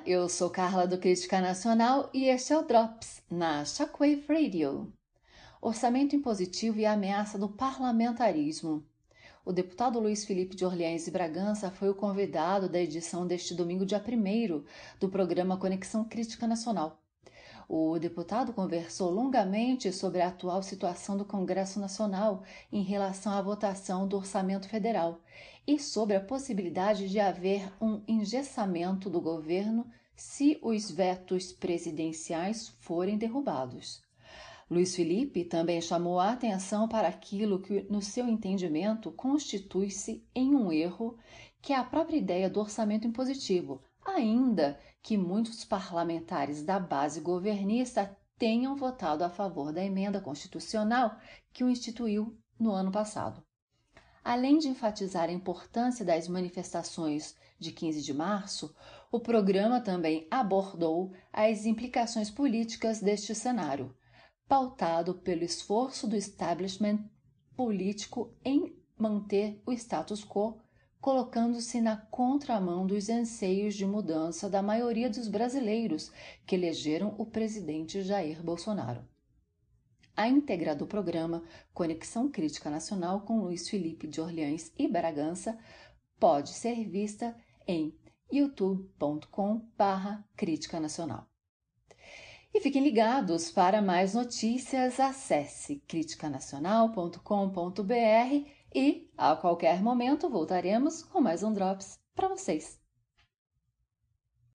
Olá, eu sou Carla do Crítica Nacional e este é o Drops na Shockwave Radio. Orçamento impositivo e ameaça do parlamentarismo. O deputado Luiz Felipe de Orleans e Bragança foi o convidado da edição deste domingo, dia 1 do programa Conexão Crítica Nacional. O deputado conversou longamente sobre a atual situação do Congresso Nacional em relação à votação do orçamento federal e sobre a possibilidade de haver um engessamento do governo se os vetos presidenciais forem derrubados. Luiz Felipe também chamou a atenção para aquilo que, no seu entendimento, constitui-se em um erro, que é a própria ideia do orçamento impositivo, ainda que muitos parlamentares da base governista tenham votado a favor da emenda constitucional que o instituiu no ano passado. Além de enfatizar a importância das manifestações de 15 de março, o programa também abordou as implicações políticas deste cenário, pautado pelo esforço do establishment político em manter o status quo colocando-se na contramão dos anseios de mudança da maioria dos brasileiros que elegeram o presidente Jair Bolsonaro. A íntegra do programa Conexão Crítica Nacional com Luiz Felipe de Orleans e Bragança pode ser vista em youtube.com/crítica nacional. E fiquem ligados para mais notícias, acesse criticanacional.com.br e a qualquer momento voltaremos com mais um Drops para vocês.